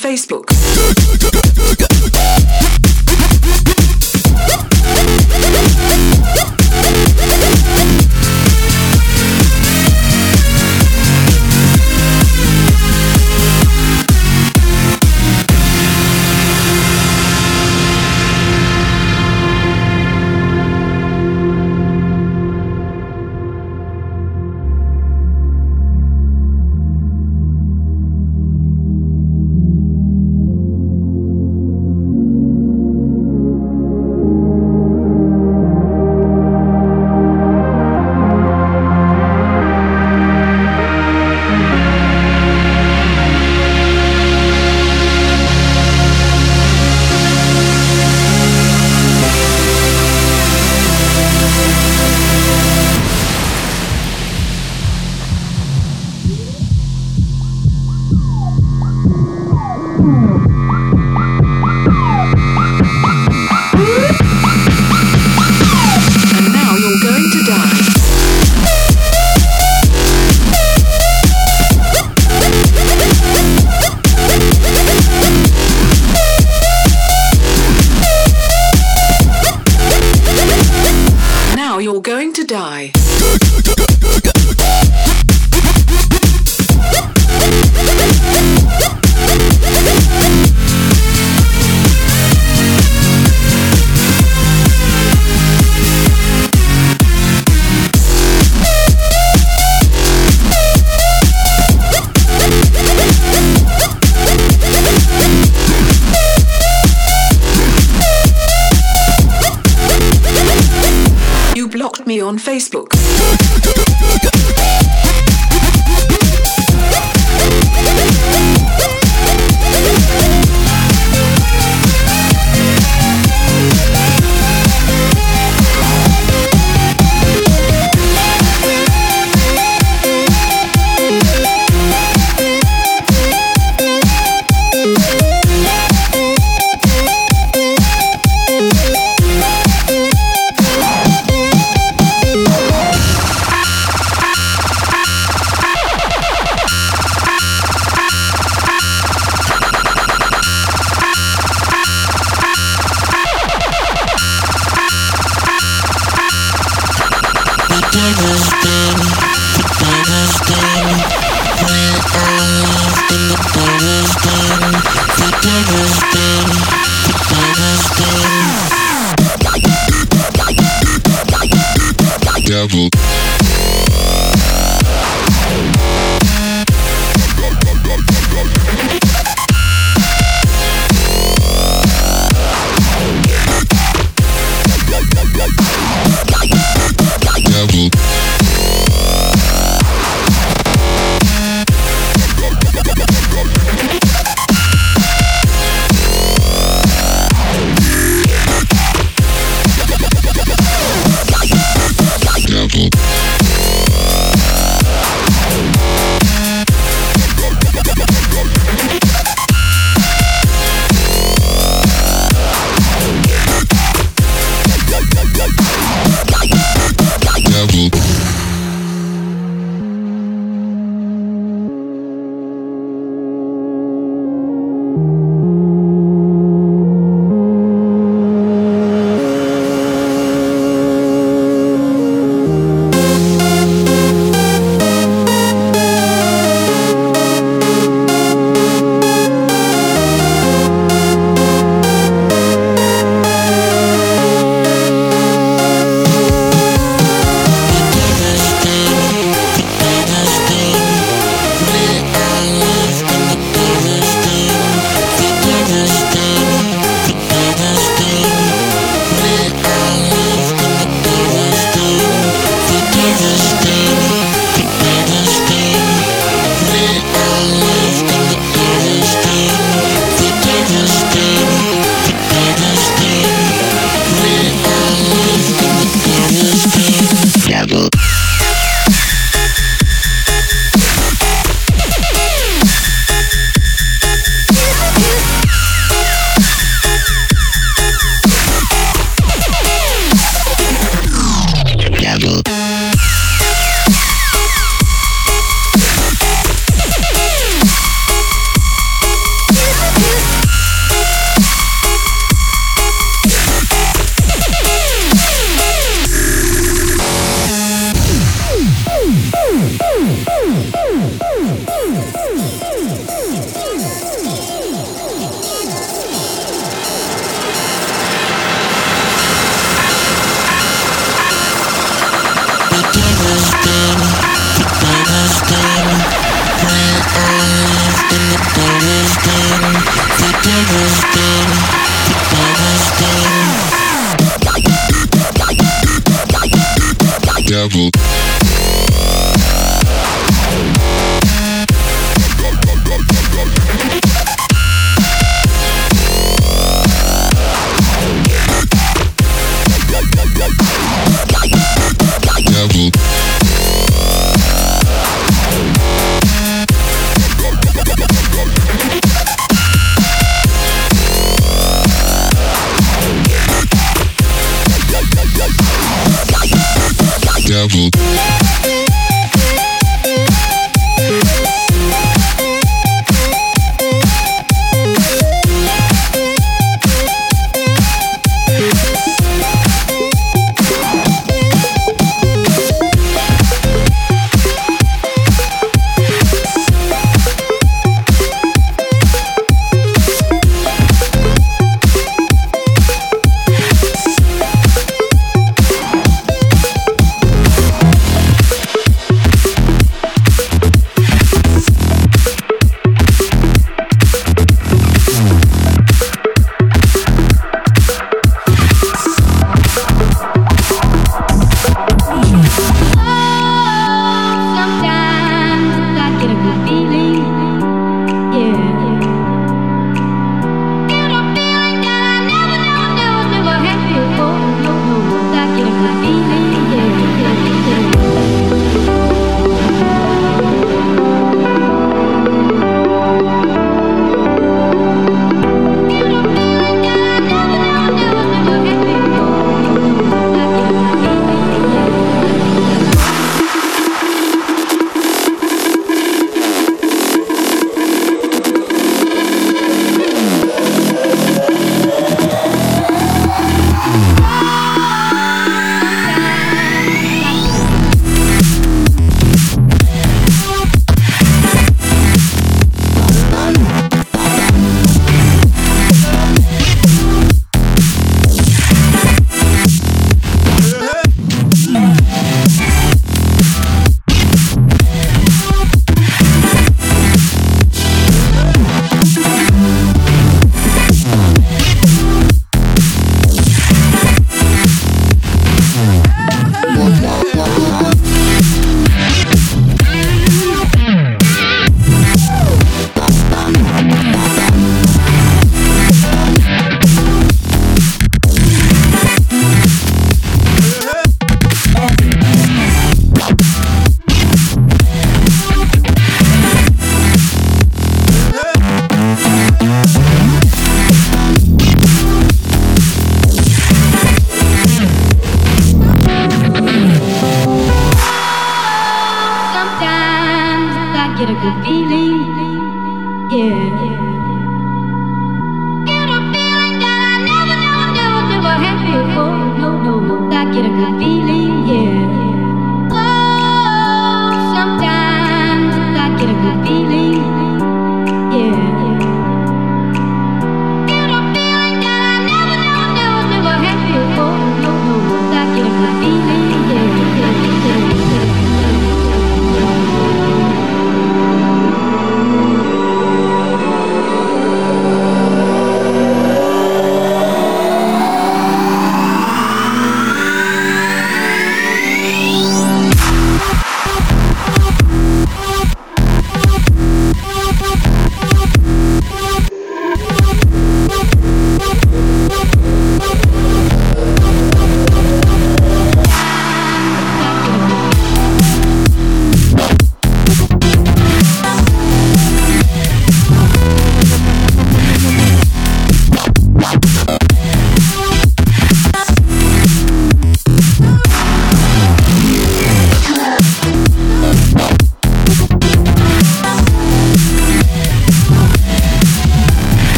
Facebook.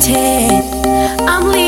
I'm leaving.